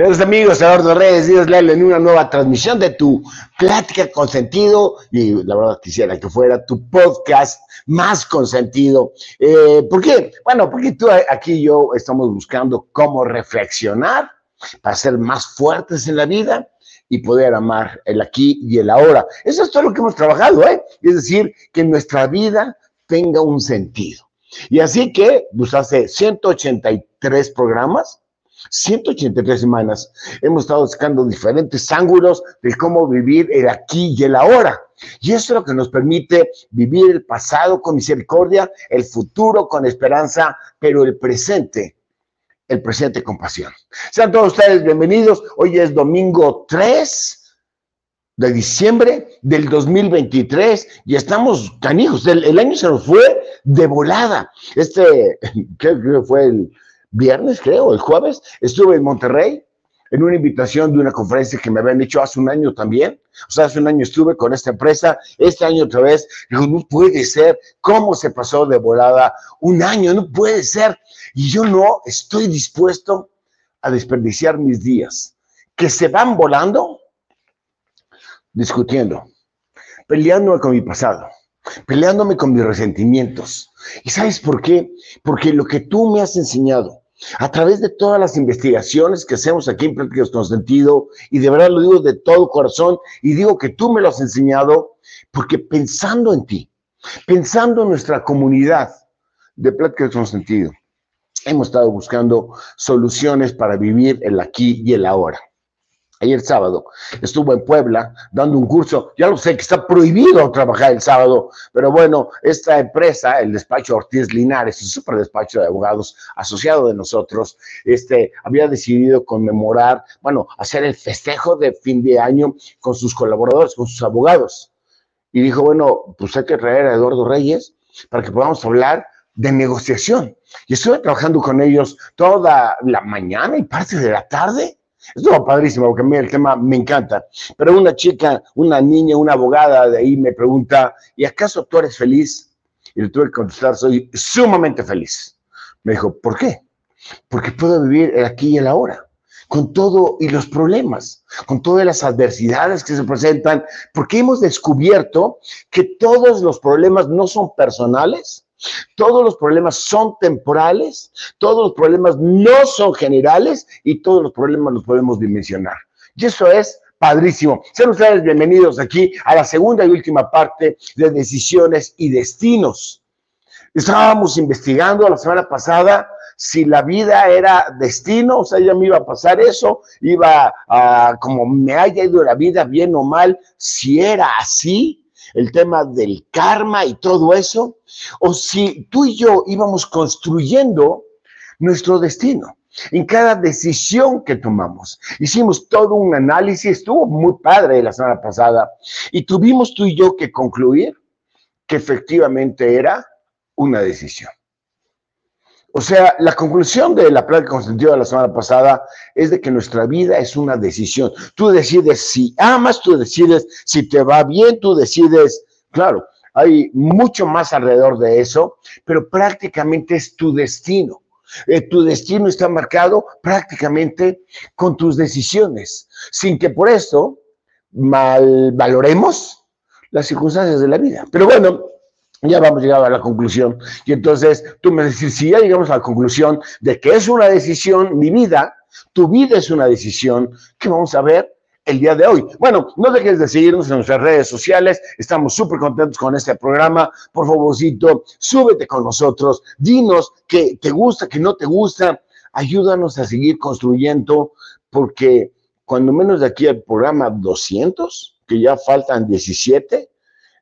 Queridos amigos, Eduardo Reyes, Dios Lelo, en una nueva transmisión de tu plática con sentido, y la verdad quisiera que fuera tu podcast más consentido. Eh, ¿Por qué? Bueno, porque tú aquí y yo estamos buscando cómo reflexionar para ser más fuertes en la vida y poder amar el aquí y el ahora. Eso es todo lo que hemos trabajado, ¿eh? Es decir, que nuestra vida tenga un sentido. Y así que, pues hace 183 programas, 183 semanas hemos estado buscando diferentes ángulos de cómo vivir el aquí y el ahora. Y eso es lo que nos permite vivir el pasado con misericordia, el futuro con esperanza, pero el presente, el presente con pasión. Sean todos ustedes bienvenidos. Hoy es domingo 3 de diciembre del 2023 y estamos canijos. El, año se nos fue de volada. Este, creo fue el viernes, creo, el jueves, estuve en Monterrey en una invitación de una conferencia que me habían hecho hace un año también. O sea, hace un año estuve con esta empresa, este año otra vez. Digo, no puede ser, ¿cómo se pasó de volada un año? No puede ser. Y yo no estoy dispuesto a desperdiciar mis días, que se van volando discutiendo, peleándome con mi pasado, peleándome con mis resentimientos. ¿Y sabes por qué? Porque lo que tú me has enseñado, a través de todas las investigaciones que hacemos aquí en Pláticas con Sentido, y de verdad lo digo de todo corazón, y digo que tú me lo has enseñado, porque pensando en ti, pensando en nuestra comunidad de Pláticas con Sentido, hemos estado buscando soluciones para vivir el aquí y el ahora. Ayer sábado estuvo en Puebla dando un curso. Ya lo sé que está prohibido trabajar el sábado, pero bueno, esta empresa, el despacho Ortiz Linares, un super despacho de abogados asociado de nosotros, este, había decidido conmemorar, bueno, hacer el festejo de fin de año con sus colaboradores, con sus abogados. Y dijo, bueno, pues hay que traer a Eduardo Reyes para que podamos hablar de negociación. Y estuve trabajando con ellos toda la mañana y parte de la tarde Estuvo padrísimo, porque a mí el tema me encanta. Pero una chica, una niña, una abogada de ahí me pregunta, ¿y acaso tú eres feliz? Y le tuve que contestar, soy sumamente feliz. Me dijo, ¿por qué? Porque puedo vivir aquí y el ahora, con todo y los problemas, con todas las adversidades que se presentan, porque hemos descubierto que todos los problemas no son personales, todos los problemas son temporales, todos los problemas no son generales y todos los problemas los podemos dimensionar. Y eso es padrísimo. Sean ustedes bienvenidos aquí a la segunda y última parte de decisiones y destinos. Estábamos investigando la semana pasada si la vida era destino, o sea, ya me iba a pasar eso, iba a, como me haya ido la vida, bien o mal, si era así, el tema del karma y todo eso, o si tú y yo íbamos construyendo nuestro destino. En cada decisión que tomamos, hicimos todo un análisis, estuvo muy padre la semana pasada, y tuvimos tú y yo que concluir que efectivamente era una decisión. O sea, la conclusión de la plática consentida de la semana pasada es de que nuestra vida es una decisión. Tú decides si amas, tú decides si te va bien, tú decides, claro, hay mucho más alrededor de eso, pero prácticamente es tu destino. Eh, tu destino está marcado prácticamente con tus decisiones, sin que por esto mal valoremos las circunstancias de la vida. Pero bueno, ya vamos llegado a la conclusión. Y entonces tú me decís, si ya llegamos a la conclusión de que es una decisión, mi vida, tu vida es una decisión, ¿qué vamos a ver? el día de hoy. Bueno, no dejes de seguirnos en nuestras redes sociales. Estamos súper contentos con este programa. Por favorcito, súbete con nosotros. Dinos qué te gusta, qué no te gusta. Ayúdanos a seguir construyendo porque cuando menos de aquí al programa 200, que ya faltan 17,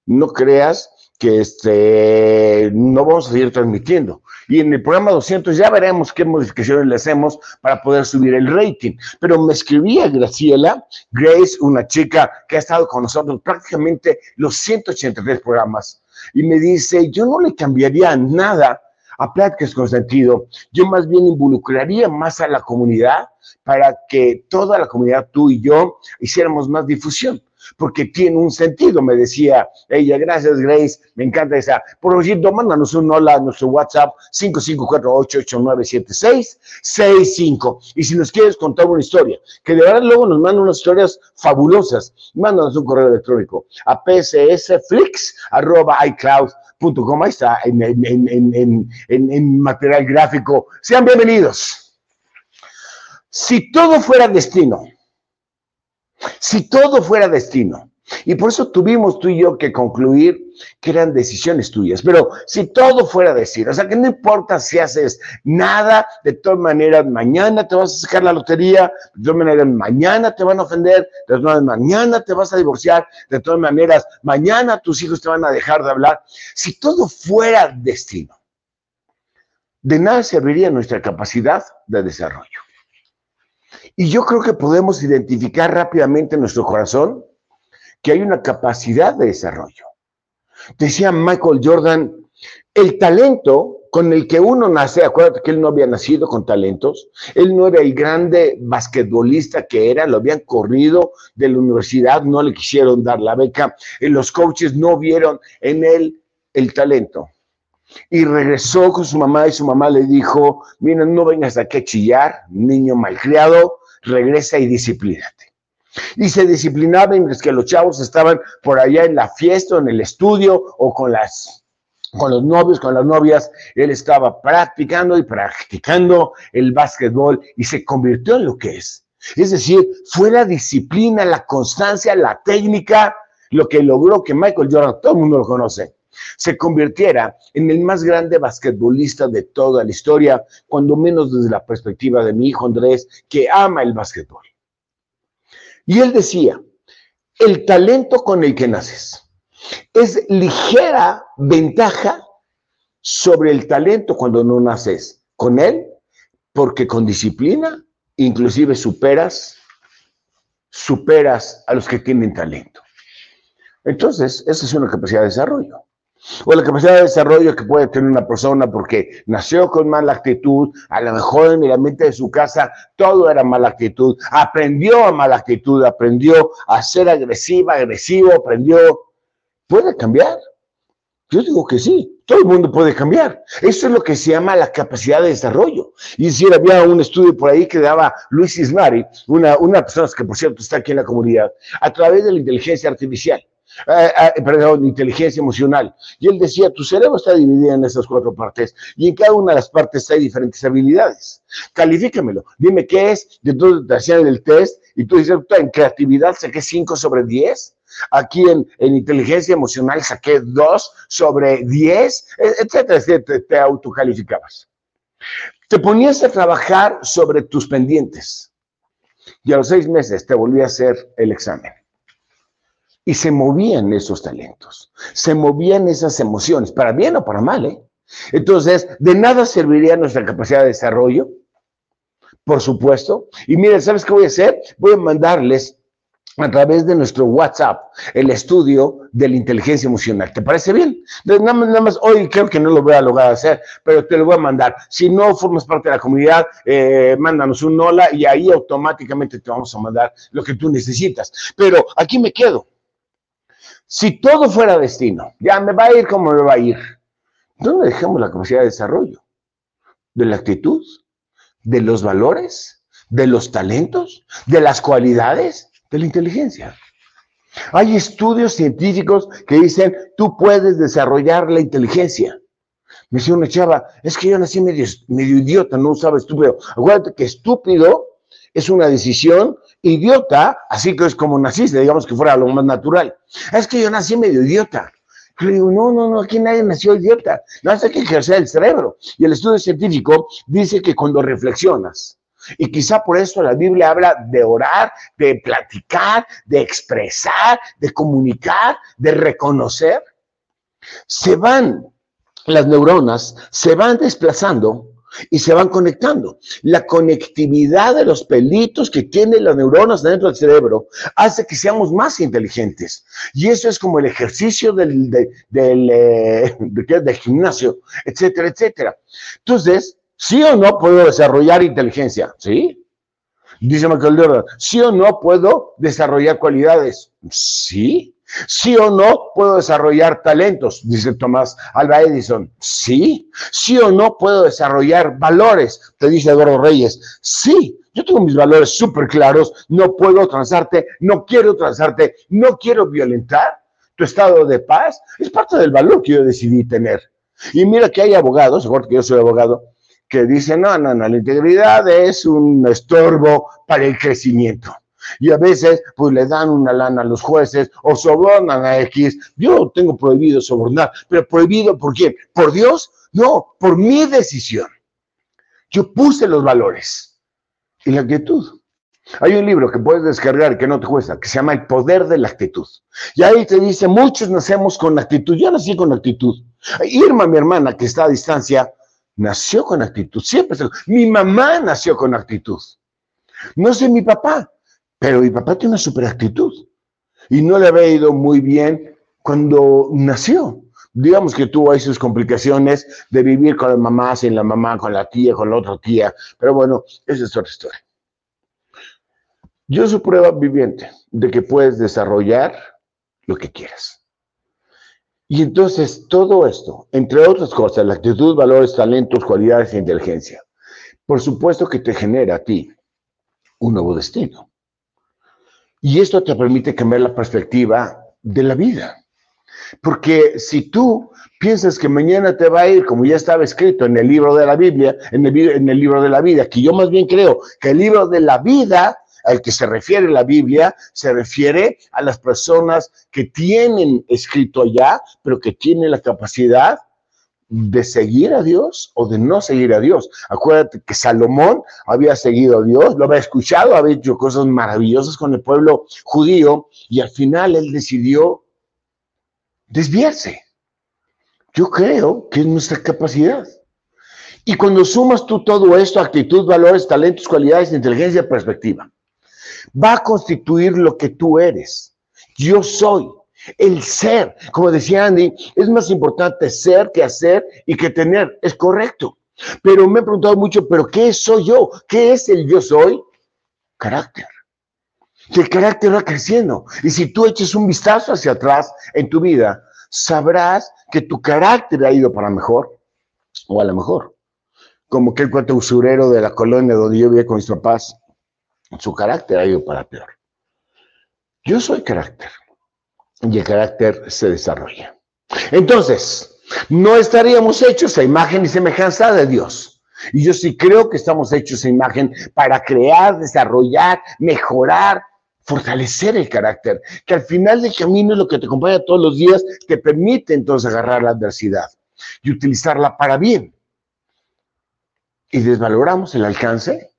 no creas que este, no vamos a seguir transmitiendo. Y en el programa 200 ya veremos qué modificaciones le hacemos para poder subir el rating. Pero me escribía Graciela, Grace, una chica que ha estado con nosotros prácticamente los 183 programas, y me dice, yo no le cambiaría nada a Pláticas con Sentido, yo más bien involucraría más a la comunidad para que toda la comunidad, tú y yo, hiciéramos más difusión porque tiene un sentido, me decía ella. Gracias, Grace, me encanta esa. Por cierto, mándanos un hola a nuestro WhatsApp 5548897665. Y si nos quieres contar una historia, que de verdad luego nos mandan unas historias fabulosas, mándanos un correo electrónico a pssflix.icloud.com. Ahí está, en material gráfico. Sean bienvenidos. Si todo fuera destino, si todo fuera destino, y por eso tuvimos tú y yo que concluir que eran decisiones tuyas, pero si todo fuera destino, o sea que no importa si haces nada, de todas maneras mañana te vas a sacar la lotería, de todas maneras mañana te van a ofender, de todas maneras mañana te vas a divorciar, de todas maneras mañana tus hijos te van a dejar de hablar, si todo fuera destino, de nada serviría nuestra capacidad de desarrollo. Y yo creo que podemos identificar rápidamente en nuestro corazón que hay una capacidad de desarrollo. Decía Michael Jordan, el talento con el que uno nace, acuérdate que él no había nacido con talentos, él no era el grande basquetbolista que era, lo habían corrido de la universidad, no le quisieron dar la beca, los coaches no vieron en él el talento. Y regresó con su mamá y su mamá le dijo, mira, no vengas a chillar, niño malcriado, regresa y disciplínate. Y se disciplinaba mientras que los chavos estaban por allá en la fiesta, o en el estudio o con las con los novios, con las novias, él estaba practicando y practicando el básquetbol y se convirtió en lo que es. Es decir, fue la disciplina, la constancia, la técnica, lo que logró que Michael Jordan, todo el mundo lo conoce, se convirtiera en el más grande basquetbolista de toda la historia, cuando menos desde la perspectiva de mi hijo Andrés, que ama el basquetbol. Y él decía, el talento con el que naces es ligera ventaja sobre el talento cuando no naces con él, porque con disciplina inclusive superas, superas a los que tienen talento. Entonces, esa es una capacidad de desarrollo o la capacidad de desarrollo que puede tener una persona porque nació con mala actitud, a lo mejor en el ambiente de su casa todo era mala actitud, aprendió a mala actitud, aprendió a ser agresiva, agresivo, aprendió. ¿Puede cambiar? Yo digo que sí, todo el mundo puede cambiar. Eso es lo que se llama la capacidad de desarrollo. Y si había un estudio por ahí que daba Luis Ismari, una, una persona que por cierto está aquí en la comunidad, a través de la inteligencia artificial. Eh, eh, perdón, inteligencia emocional. Y él decía, tu cerebro está dividido en esas cuatro partes y en cada una de las partes hay diferentes habilidades. Califícamelo, dime qué es, de todo te hacían el test y tú dices, en creatividad saqué 5 sobre 10, aquí en, inteligencia emocional saqué 2 sobre 10, etcétera, etcétera, te autocalificabas. Te ponías a trabajar sobre tus pendientes y a los seis meses te volví a hacer el examen. Y se movían esos talentos, se movían esas emociones, para bien o para mal. ¿eh? Entonces, de nada serviría nuestra capacidad de desarrollo, por supuesto. Y miren, ¿sabes qué voy a hacer? Voy a mandarles a través de nuestro WhatsApp el estudio de la inteligencia emocional. ¿Te parece bien? Nada más, nada más, hoy creo que no lo voy a lograr hacer, pero te lo voy a mandar. Si no formas parte de la comunidad, eh, mándanos un hola y ahí automáticamente te vamos a mandar lo que tú necesitas. Pero aquí me quedo. Si todo fuera destino, ya me va a ir como me va a ir. ¿Dónde dejamos la capacidad de desarrollo? ¿De la actitud? ¿De los valores? ¿De los talentos? ¿De las cualidades? ¿De la inteligencia? Hay estudios científicos que dicen, tú puedes desarrollar la inteligencia. Me decía una chava, es que yo nací medio, medio idiota, no usaba estúpido. Acuérdate que estúpido es una decisión idiota, así que es como naciste, digamos que fuera lo más natural. Es que yo nací medio idiota. Yo digo, no, no, no, aquí nadie nació idiota. No hace que ejercer el cerebro. Y el estudio científico dice que cuando reflexionas, y quizá por eso la Biblia habla de orar, de platicar, de expresar, de comunicar, de reconocer, se van, las neuronas se van desplazando y se van conectando. La conectividad de los pelitos que tienen las neuronas dentro del cerebro hace que seamos más inteligentes. Y eso es como el ejercicio del, eh, del gimnasio, etcétera, etcétera. Entonces, ¿sí o no puedo desarrollar inteligencia? ¿Sí? Dice Michael ¿sí o no puedo desarrollar cualidades? Sí. ¿Sí o no puedo desarrollar talentos? Dice Tomás Alba Edison. Sí. ¿Sí o no puedo desarrollar valores? Te dice Eduardo Reyes. Sí. Yo tengo mis valores súper claros. No puedo transarte, no quiero transarte, no quiero violentar tu estado de paz. Es parte del valor que yo decidí tener. Y mira que hay abogados, que yo soy abogado, que dicen, no, no, no, la integridad es un estorbo para el crecimiento. Y a veces, pues le dan una lana a los jueces o sobornan a X. Yo tengo prohibido sobornar, pero prohibido por quién? ¿Por Dios? No, por mi decisión. Yo puse los valores y la actitud. Hay un libro que puedes descargar que no te cuesta, que se llama El poder de la actitud. Y ahí te dice, muchos nacemos con actitud. Yo nací con actitud. Irma, mi hermana, que está a distancia, nació con actitud. Siempre. Mi mamá nació con actitud. No sé mi papá, pero mi papá tiene una super actitud y no le había ido muy bien cuando nació. Digamos que tuvo ahí sus complicaciones de vivir con la mamá, sin la mamá, con la tía, con la otra tía. Pero bueno, esa es otra historia. Yo soy prueba viviente de que puedes desarrollar lo que quieras. Y entonces todo esto, entre otras cosas, la actitud, valores, talentos, cualidades e inteligencia, por supuesto que te genera a ti un nuevo destino. Y esto te permite cambiar la perspectiva de la vida. Porque si tú piensas que mañana te va a ir, como ya estaba escrito en el libro de la Biblia, en el, en el libro de la vida, que yo más bien creo que el libro de la vida al que se refiere la Biblia, se refiere a las personas que tienen escrito allá, pero que tienen la capacidad de seguir a Dios o de no seguir a Dios. Acuérdate que Salomón había seguido a Dios, lo había escuchado, había hecho cosas maravillosas con el pueblo judío y al final él decidió desviarse. Yo creo que es nuestra capacidad. Y cuando sumas tú todo esto, actitud, valores, talentos, cualidades, inteligencia, perspectiva, va a constituir lo que tú eres. Yo soy. El ser, como decía Andy, es más importante ser que hacer y que tener. Es correcto. Pero me he preguntado mucho, ¿pero qué soy yo? ¿Qué es el yo soy? Carácter. el carácter va creciendo. Y si tú eches un vistazo hacia atrás en tu vida, sabrás que tu carácter ha ido para mejor o a lo mejor. Como que el cuate usurero de la colonia donde yo vivía con mis papás, su carácter ha ido para peor. Yo soy carácter y el carácter se desarrolla. Entonces, no estaríamos hechos a imagen y semejanza de Dios. Y yo sí creo que estamos hechos a imagen para crear, desarrollar, mejorar, fortalecer el carácter, que al final del camino es lo que te acompaña todos los días, te permite entonces agarrar la adversidad y utilizarla para bien. Y desvaloramos el alcance.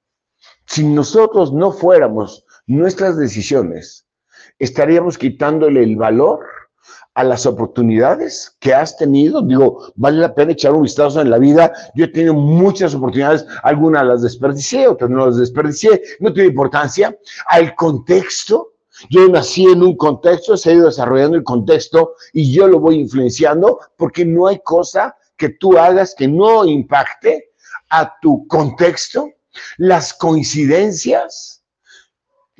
Si nosotros no fuéramos nuestras decisiones estaríamos quitándole el valor a las oportunidades que has tenido. Digo, vale la pena echar un vistazo en la vida. Yo he tenido muchas oportunidades, algunas las desperdicié, otras no las desperdicié, no tiene importancia. Al contexto, yo nací en un contexto, se ha ido desarrollando el contexto y yo lo voy influenciando porque no hay cosa que tú hagas que no impacte a tu contexto, las coincidencias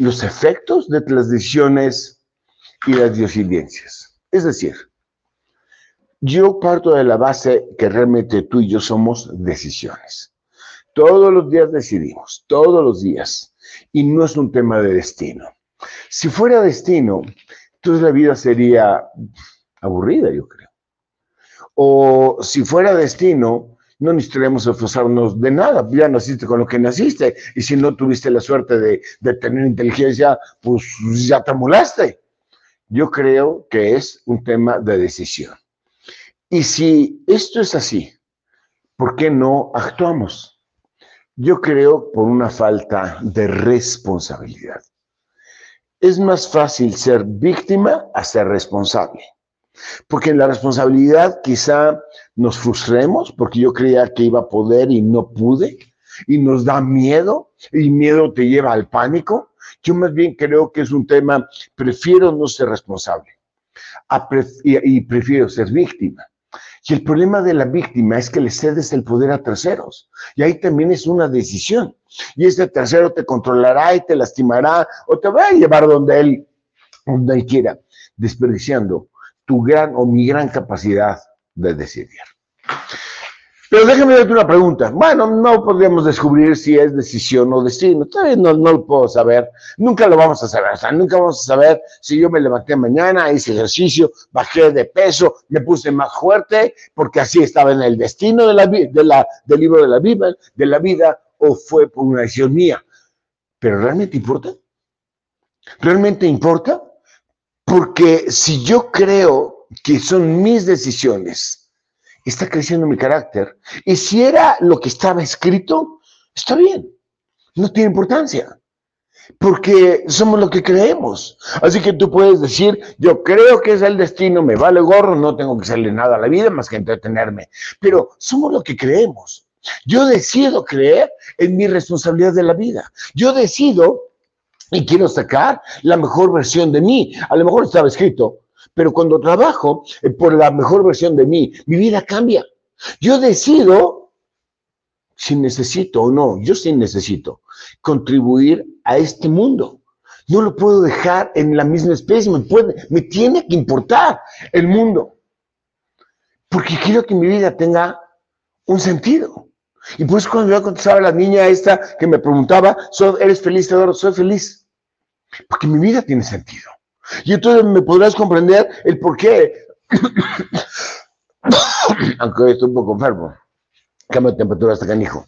los efectos de las decisiones y las diosidencias. Es decir, yo parto de la base que realmente tú y yo somos decisiones. Todos los días decidimos, todos los días. Y no es un tema de destino. Si fuera destino, entonces la vida sería aburrida, yo creo. O si fuera destino, no necesitaremos esforzarnos de nada, ya naciste con lo que naciste, y si no tuviste la suerte de, tener inteligencia, pues ya te molaste. Yo creo que es un tema de decisión. Y si esto es así, ¿por qué no actuamos? Yo creo por una falta de responsabilidad. Es más fácil ser víctima a ser responsable. Porque en la responsabilidad quizá nos frustremos porque yo creía que iba a poder y no pude y nos da miedo y miedo te lleva al pánico. Yo más bien creo que es un tema, prefiero no ser responsable y prefiero ser víctima. Y el problema de la víctima es que le cedes el poder a terceros. Y ahí también es una decisión. Y ese tercero te controlará y te lastimará o te va a llevar donde él, donde él quiera, desperdiciando tu gran o mi gran capacidad de decidir. Pero déjame darte una pregunta. Bueno, no podríamos descubrir si es decisión o destino. Todavía no, no lo puedo saber. Nunca lo vamos a saber. O sea, nunca vamos a saber si yo me levanté mañana, hice ejercicio, bajé de peso, me puse más fuerte, porque así estaba en el destino de la, de la, del libro de la, vida, de la vida, o fue por una decisión mía. Pero ¿realmente importa? ¿Realmente importa? Porque si yo creo que son mis decisiones, está creciendo mi carácter. Y si era lo que estaba escrito, está bien, no tiene importancia, porque somos lo que creemos. Así que tú puedes decir, yo creo que es el destino, me vale gorro, no tengo que hacerle nada a la vida más que entretenerme, pero somos lo que creemos. Yo decido creer en mi responsabilidad de la vida. Yo decido y quiero sacar la mejor versión de mí. A lo mejor estaba escrito, pero cuando trabajo eh, por la mejor versión de mí, mi vida cambia. Yo decido si necesito o no, yo sí necesito contribuir a este mundo. No lo puedo dejar en la misma especie, me, puede, me tiene que importar el mundo. Porque quiero que mi vida tenga un sentido. Y pues cuando yo contestaba a la niña esta que me preguntaba, ¿eres feliz, Teodoro? Soy feliz. Porque mi vida tiene sentido. Y entonces me podrás comprender el por qué, aunque hoy estoy un poco enfermo, cambio de temperatura hasta canijo.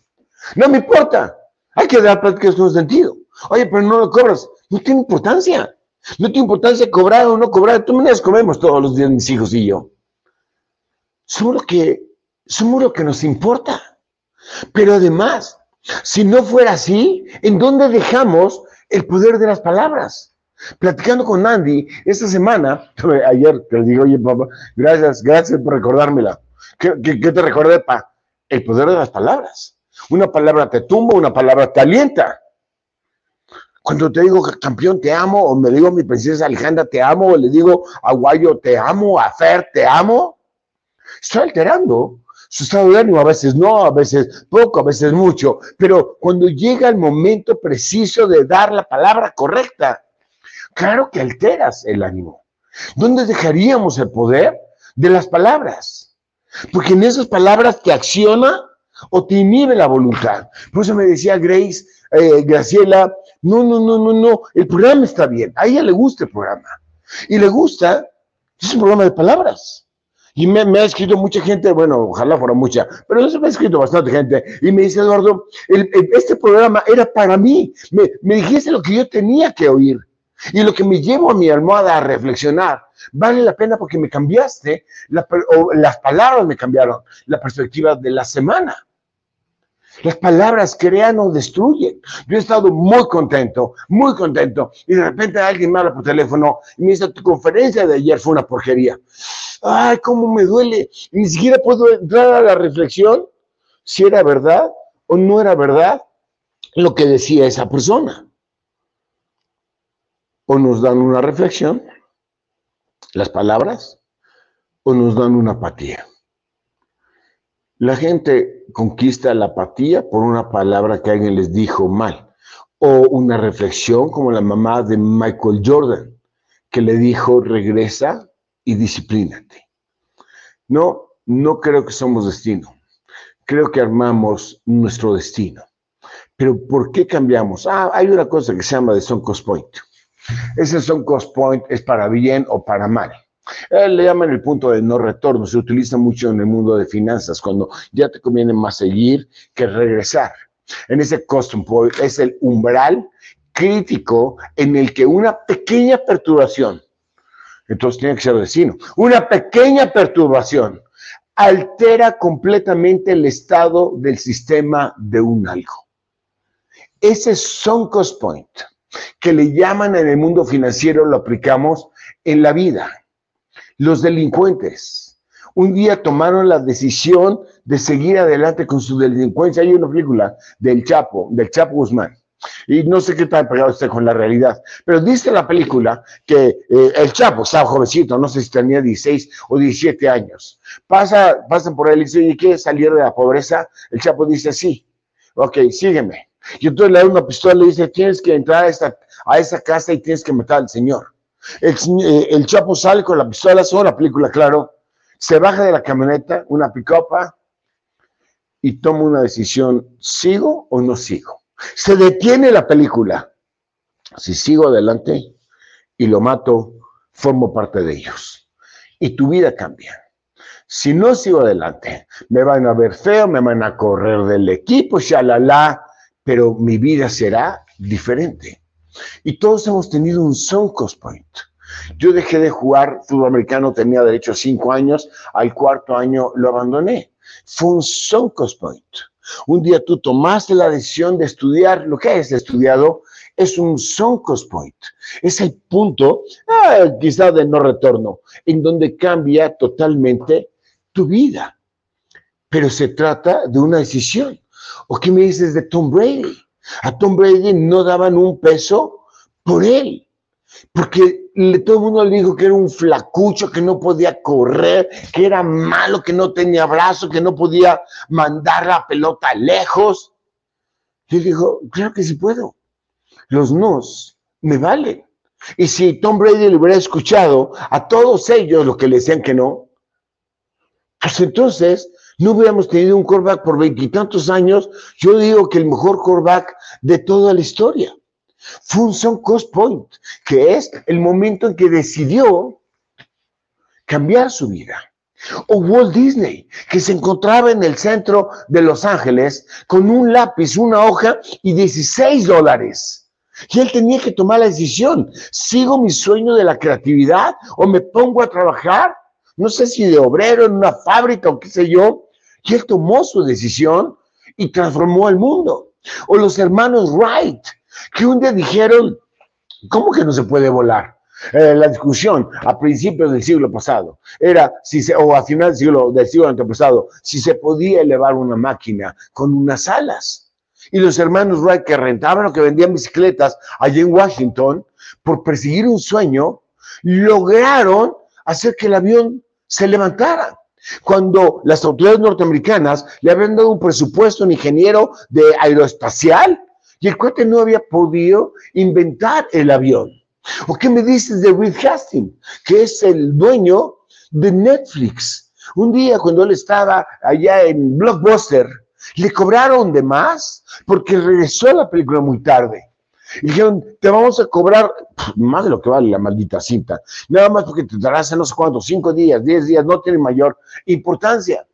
No me importa, hay que dar prácticas con sentido. Oye, pero no lo cobras, no tiene importancia. No tiene importancia cobrar o no cobrar. Tú me comemos todos los días mis hijos y yo. Somos lo que, somos lo que nos importa. Pero además, si no fuera así, ¿en dónde dejamos el poder de las palabras? Platicando con Andy esta semana, ayer te digo, oye papá, gracias, gracias por recordármela. ¿Qué, te recordé, pa? El poder de las palabras. Una palabra te tumba, una palabra te alienta. Cuando te digo campeón, te amo, o me digo mi princesa Alejandra, te amo, o le digo a Guayo, te amo, a Fer, te amo, estoy alterando su estado de ánimo, a veces no, a veces poco, a veces mucho, pero cuando llega el momento preciso de dar la palabra correcta, Claro que alteras el ánimo. ¿Dónde dejaríamos el poder de las palabras? Porque en esas palabras te acciona o te inhibe la voluntad. Por eso me decía Grace, eh, Graciela, no, no, no, no, no, el programa está bien. A ella le gusta el programa. Y le gusta, es un programa de palabras. Y me, ha escrito mucha gente, bueno, ojalá fuera mucha, pero me ha escrito bastante gente. Y me dice, Eduardo, este programa era para mí. Me, me dijiste lo que yo tenía que oír. Y lo que me llevo a mi almohada a reflexionar, vale la pena porque me cambiaste, las palabras me cambiaron, la perspectiva de la semana. Las palabras crean o destruyen. Yo he estado muy contento, muy contento. Y de repente alguien me habla por teléfono y me dice, tu conferencia de ayer fue una porquería. Ay, cómo me duele. Ni siquiera puedo entrar a la reflexión si era verdad o no era verdad lo que decía esa persona o nos dan una reflexión, las palabras, o nos dan una apatía. La gente conquista la apatía por una palabra que alguien les dijo mal, o una reflexión como la mamá de Michael Jordan, que le dijo, regresa y disciplínate. No, no creo que somos destino. Creo que armamos nuestro destino. Pero ¿por qué cambiamos? Ah, hay una cosa que se llama de Son Cost Point. Ese son cost point es para bien o para mal. Le llaman el punto de no retorno, se utiliza mucho en el mundo de finanzas, cuando ya te conviene más seguir que regresar. En ese cost point es el umbral crítico en el que una pequeña perturbación, entonces tiene que ser destino, una pequeña perturbación altera completamente el estado del sistema de un algo. Ese es son cost point que le llaman en el mundo financiero, lo aplicamos en la vida. Los delincuentes un día tomaron la decisión de seguir adelante con su delincuencia. Hay una película del Chapo, del Chapo Guzmán. Y no sé qué tal pegado usted con la realidad, pero dice la película que eh, el Chapo estaba jovencito, no sé si tenía 16 o 17 años. Pasa, pasan por él y dice, ¿y quieres salir de la pobreza? El Chapo dice, sí. Ok, sígueme. Y entonces le da una pistola y dice, tienes que entrar a esa casa y tienes que matar al señor. El, eh, el Chapo sale con la pistola, es una película, claro, se baja de la camioneta, una picopa, y toma una decisión, ¿sigo o no sigo? Se detiene la película. Si sigo adelante y lo mato, formo parte de ellos. Y tu vida cambia. Si no sigo adelante, me van a ver feo, me van a correr del equipo, shalala, pero mi vida será diferente. Y todos hemos tenido un Soncos Point. Yo dejé de jugar fútbol americano, tenía derecho a cinco años, al cuarto año lo abandoné. Fue un Soncos Point. Un día tú tomaste la decisión de estudiar lo que has estudiado, es un Soncos Point. Es el punto, ah, quizá de no retorno, en donde cambia totalmente tu vida. Pero se trata de una decisión. ¿O qué me dices de Tom Brady? A Tom Brady no daban un peso por él, porque todo el mundo le dijo que era un flacucho, que no podía correr, que era malo, que no tenía brazo, que no podía mandar la pelota lejos. Y él dijo, claro que sí puedo. Los nos me valen. Y si Tom Brady le hubiera escuchado a todos ellos lo que le decían que no, pues entonces no hubiéramos tenido un quarterback por veintitantos años. Yo digo que el mejor quarterback de toda la historia. Fue un cost point, que es el momento en que decidió cambiar su vida. O Walt Disney, que se encontraba en el centro de Los Ángeles con un lápiz, una hoja y 16 dólares. Y él tenía que tomar la decisión, ¿sigo mi sueño de la creatividad o me pongo a trabajar? No sé si de obrero en una fábrica o qué sé yo. Y él tomó su decisión y transformó el mundo. O los hermanos Wright, que un día dijeron, ¿cómo que no se puede volar? Eh, la discusión a principios del siglo pasado era, si se, o a final del siglo, del siglo antepasado, si se podía elevar una máquina con unas alas. Y los hermanos Wright que rentaban o que vendían bicicletas allí en Washington, por perseguir un sueño, lograron hacer que el avión se levantara. Cuando las autoridades norteamericanas le habían dado un presupuesto a un ingeniero de aeroespacial y el cuate no había podido inventar el avión. ¿O qué me dices de Reed Hastings, que es el dueño de Netflix? Un día cuando él estaba allá en Blockbuster, le cobraron de más porque regresó a la película muy tarde. Dijeron, te vamos a cobrar más de lo que vale la maldita cinta. Nada más porque te darás a no sé cinco días, diez días, no tiene mayor importancia.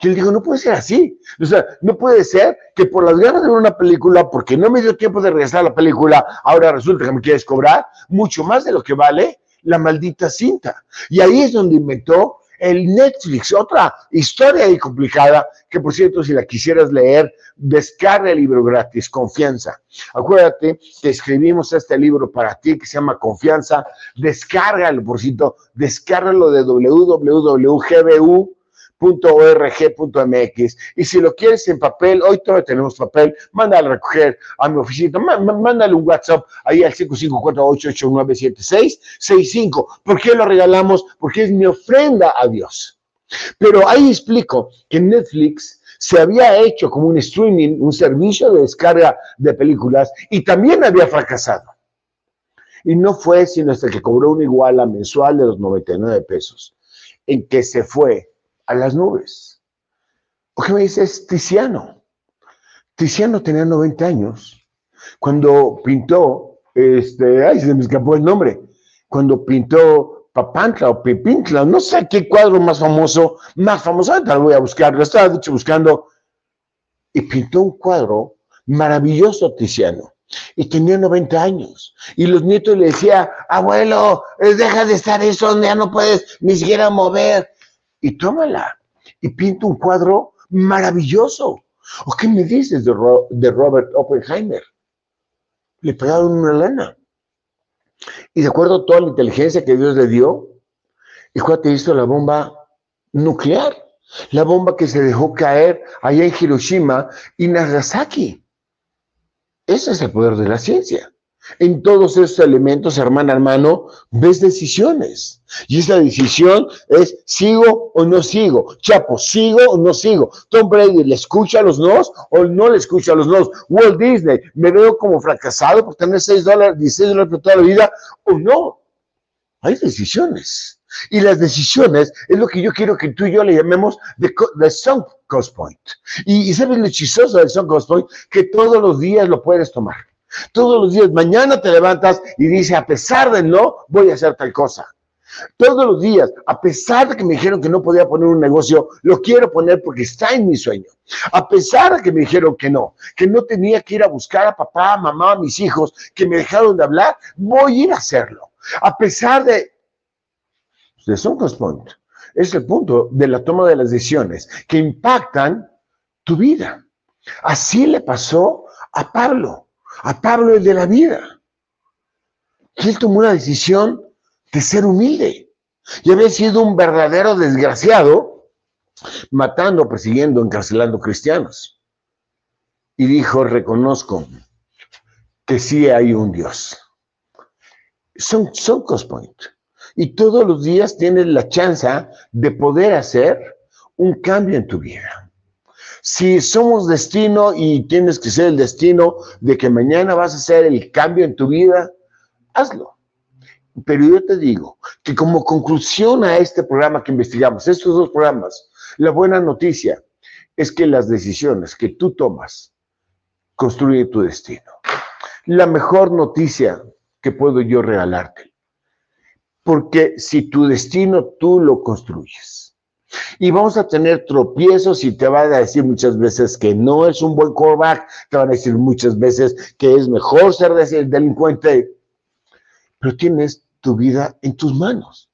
Y él dijo, no puede ser así. O sea, no puede ser que por las ganas de una película, porque no me dio tiempo de regresar a la película, ahora resulta que me quieres cobrar mucho más de lo que vale la maldita cinta. Y ahí es donde inventó el Netflix, otra historia ahí complicada, que por cierto, si la quisieras leer, descarga el libro gratis, Confianza. Acuérdate que escribimos este libro para ti que se llama Confianza, descárgalo, por cierto, descárgalo de www.gbu .org.mx y si lo quieres en papel, hoy todavía tenemos papel, mándalo a recoger a mi oficina, mándale un WhatsApp ahí al 554-889-7665. ¿Por qué lo regalamos? Porque es mi ofrenda a Dios. Pero ahí explico que Netflix se había hecho como un streaming, un servicio de descarga de películas y también había fracasado. Y no fue sino hasta que cobró una iguala mensual de los 99 pesos, en que se fue a las nubes. ¿O qué me dices Tiziano? Tiziano tenía 90 años cuando pintó, este, ay, se me escapó el nombre, cuando pintó Papantla o Pipintla, no sé qué cuadro más famoso, más famoso, ahorita lo voy a buscar, lo estaba dicho buscando, y pintó un cuadro maravilloso Tiziano. Y tenía 90 años. Y los nietos le decían, abuelo, deja de estar eso, ya no puedes ni siquiera mover y tómala y pinta un cuadro maravilloso. ¿O qué me dices de, de Robert Oppenheimer? Le pagaron una lana. Y de acuerdo a toda la inteligencia que Dios le dio, ¿Y cuál te hizo la bomba nuclear? La bomba que se dejó caer allá en Hiroshima y Nagasaki. Ese es el poder de la ciencia. En todos esos elementos, hermana, hermano, ves decisiones. Y esa decisión es, ¿sigo o no sigo? Chapo, ¿sigo o no sigo? Tom Brady, ¿le escucha a los nos o no le escucha a los nos? Walt Disney, ¿me veo como fracasado por tener 6 dólares, 16 dólares por toda la vida o no? Hay decisiones. Y las decisiones es lo que yo quiero que tú y yo le llamemos the, the sunk cost point. Y, y sabes lo chistoso del sunk cost point, que todos los días lo puedes tomar. Todos los días, mañana te levantas y dices, a pesar de no, voy a hacer tal cosa. Todos los días, a pesar de que me dijeron que no podía poner un negocio, lo quiero poner porque está en mi sueño. A pesar de que me dijeron que no, que no tenía que ir a buscar a papá, a mamá, a mis hijos, que me dejaron de hablar, voy a ir a hacerlo. A pesar de... De son point. Es el punto de la toma de las decisiones que impactan tu vida. Así le pasó a Pablo a Pablo el de la vida. Y él tomó una decisión de ser humilde. Y había sido un verdadero desgraciado, matando, persiguiendo, encarcelando cristianos. Y dijo, reconozco que sí hay un Dios. Son, son Cospoint. Y todos los días tienes la chance de poder hacer un cambio en tu vida. Si somos destino y tienes que ser el destino de que mañana vas a hacer el cambio en tu vida, hazlo. Pero yo te digo que como conclusión a este programa que investigamos, estos dos programas, la buena noticia es que las decisiones que tú tomas construyen tu destino. La mejor noticia que puedo yo regalarte, porque si tu destino tú lo construyes, y vamos a tener tropiezos y te van a decir muchas veces que no es un buen callback, te van a decir muchas veces que es mejor ser delincuente, pero tienes tu vida en tus manos.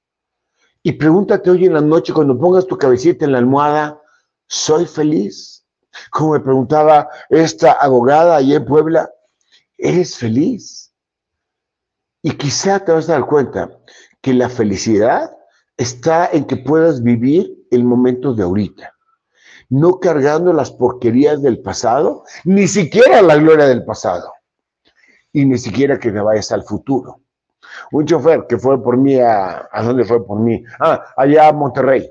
Y pregúntate hoy en la noche cuando pongas tu cabecita en la almohada, ¿soy feliz? Como me preguntaba esta abogada allá en Puebla, ¿eres feliz? Y quizá te vas a dar cuenta que la felicidad está en que puedas vivir el momento de ahorita, no cargando las porquerías del pasado, ni siquiera la gloria del pasado, y ni siquiera que te vayas al futuro. Un chofer que fue por mí a, ¿a dónde fue por mí? Ah, allá a Monterrey.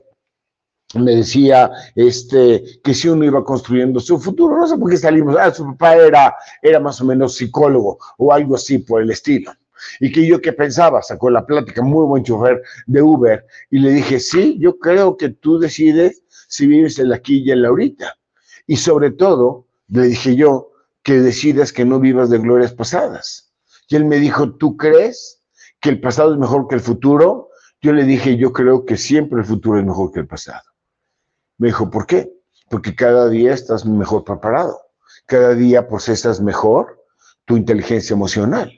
Me decía este, que si uno iba construyendo su futuro, no sé por qué salimos, ah, su papá era, era más o menos psicólogo o algo así por el estilo. Y que yo qué pensaba, sacó la plática, muy buen chofer de Uber, y le dije, sí, yo creo que tú decides si vives en la aquí y en la ahorita. Y sobre todo, le dije yo, que decidas que no vivas de glorias pasadas. Y él me dijo, ¿tú crees que el pasado es mejor que el futuro? Yo le dije, yo creo que siempre el futuro es mejor que el pasado. Me dijo, ¿por qué? Porque cada día estás mejor preparado. Cada día procesas mejor tu inteligencia emocional.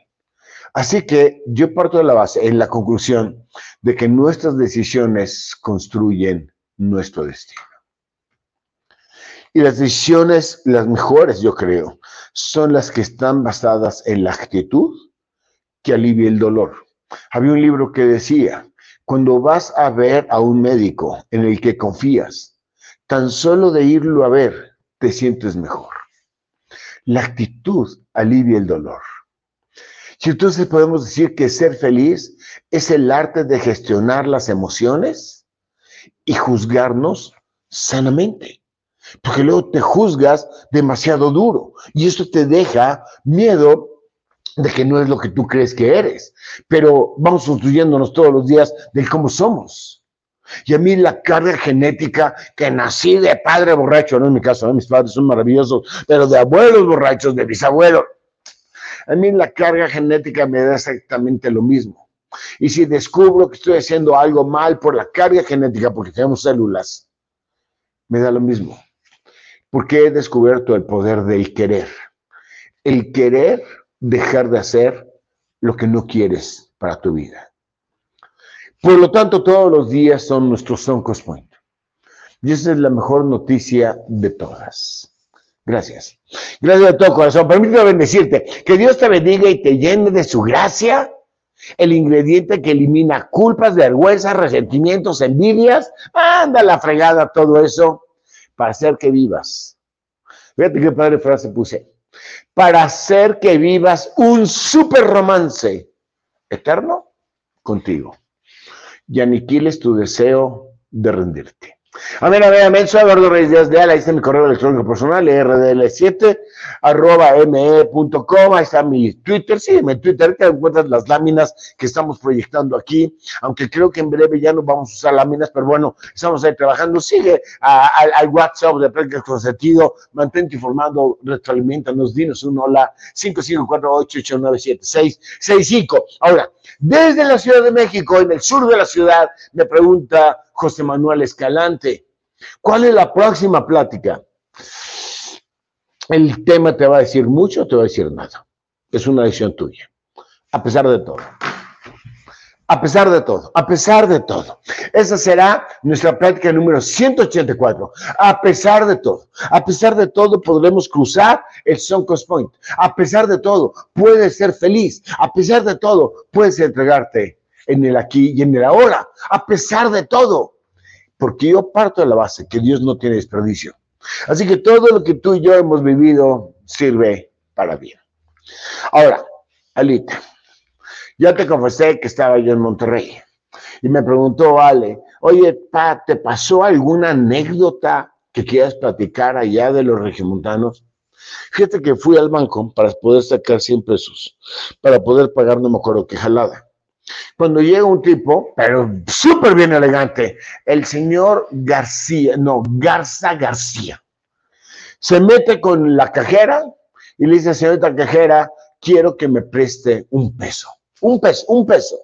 Así que yo parto de la base, en la conclusión, de que nuestras decisiones construyen nuestro destino. Y las decisiones, las mejores, yo creo, son las que están basadas en la actitud que alivia el dolor. Había un libro que decía, cuando vas a ver a un médico en el que confías, tan solo de irlo a ver, te sientes mejor. La actitud alivia el dolor. Si entonces podemos decir que ser feliz es el arte de gestionar las emociones y juzgarnos sanamente. Porque luego te juzgas demasiado duro y esto te deja miedo de que no es lo que tú crees que eres. Pero vamos construyéndonos todos los días de cómo somos. Y a mí la carga genética que nací de padre borracho, no en mi caso, mis padres son maravillosos, pero de abuelos borrachos, de bisabuelos, a mí la carga genética me da exactamente lo mismo. Y si descubro que estoy haciendo algo mal por la carga genética, porque tenemos células, me da lo mismo. Porque he descubierto el poder del querer. El querer dejar de hacer lo que no quieres para tu vida. Por lo tanto, todos los días son nuestros Soncos Point. Y esa es la mejor noticia de todas. Gracias. Gracias de todo corazón. Permíteme bendecirte. Que Dios te bendiga y te llene de su gracia el ingrediente que elimina culpas, vergüenzas, resentimientos, envidias. Anda la fregada todo eso para hacer que vivas. Fíjate qué padre frase puse. Para hacer que vivas un super romance eterno contigo. Y aniquiles tu deseo de rendirte. A ver, a ver, amén. Soy Eduardo Reyes Díaz de Ala. Ahí está mi correo electrónico personal, rdl7 arroba me.com. Ahí está mi Twitter. Sí, mi Twitter, que encuentras las láminas que estamos proyectando aquí. Aunque creo que en breve ya no vamos a usar láminas, pero bueno, estamos ahí trabajando. Sigue al WhatsApp de Prácticas con Sentido. Mantente informado, retroalimentanos, dinos un hola. 5548897665. Ahora, desde la Ciudad de México, en el sur de la ciudad, me pregunta José Manuel Escalante. ¿Cuál es la próxima plática? El tema te va a decir mucho o te va a decir nada. Es una decisión tuya, a pesar de todo. A pesar de todo, a pesar de todo. Esa será nuestra plática número 184. A pesar de todo, a pesar de todo podremos cruzar el Soncos Point. A pesar de todo, puedes ser feliz. A pesar de todo, puedes entregarte en el aquí y en el ahora, a pesar de todo, porque yo parto de la base que Dios no tiene desperdicio. Así que todo lo que tú y yo hemos vivido sirve para bien. Ahora, Alita, ya te confesé que estaba yo en Monterrey y me preguntó Ale, oye, pa, ¿te pasó alguna anécdota que quieras platicar allá de los regiomontanos? Fíjate que fui al banco para poder sacar 100 pesos, para poder pagar, no me acuerdo qué jalada. Cuando llega un tipo, pero súper bien elegante, el señor García, no, Garza García, se mete con la cajera y le dice, señorita cajera, quiero que me preste un peso, un peso, un peso.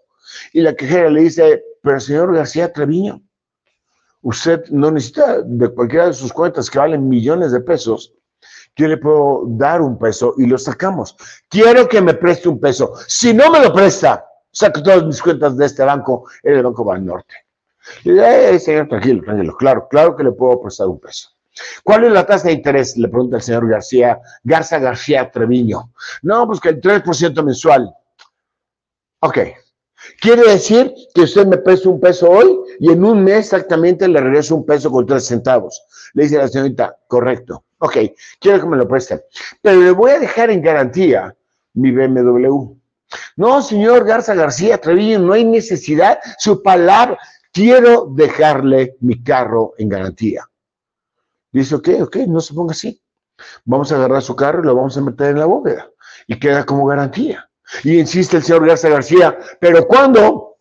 Y la cajera le dice, pero señor García Treviño, usted no necesita de cualquiera de sus cuentas que valen millones de pesos, yo le puedo dar un peso y lo sacamos. Quiero que me preste un peso. Si no me lo presta, saco todas mis cuentas de este banco, en el Banco Banorte. Le dice, eh, señor, tranquilo, tranquilo, claro, claro que le puedo prestar un peso. ¿Cuál es la tasa de interés? Le pregunta el señor García, Garza García Treviño. No, pues que el 3% mensual. Ok. Quiere decir que usted me presta un peso hoy y en un mes exactamente le regreso un peso con tres centavos. Le dice la señorita, correcto. Ok, quiero que me lo preste. Pero le voy a dejar en garantía mi BMW. No, señor Garza García Treviño, no hay necesidad. Su palabra, quiero dejarle mi carro en garantía. Dice, ok, ok, no se ponga así. Vamos a agarrar su carro y lo vamos a meter en la bóveda. Y queda como garantía. Y insiste el señor Garza García, pero cuando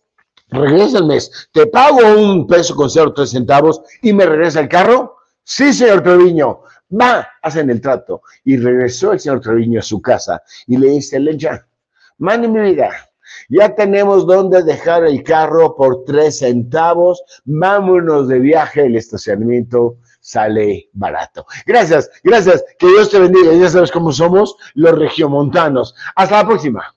regresa el mes, te pago un peso con cero tres centavos y me regresa el carro. Sí, señor Treviño, va, hacen el trato. Y regresó el señor Treviño a su casa y le dice, Lencha, Mani, mi vida, ya tenemos donde dejar el carro por tres centavos. Vámonos de viaje, el estacionamiento sale barato. Gracias, gracias. Que Dios te bendiga. Ya sabes cómo somos los regiomontanos. Hasta la próxima.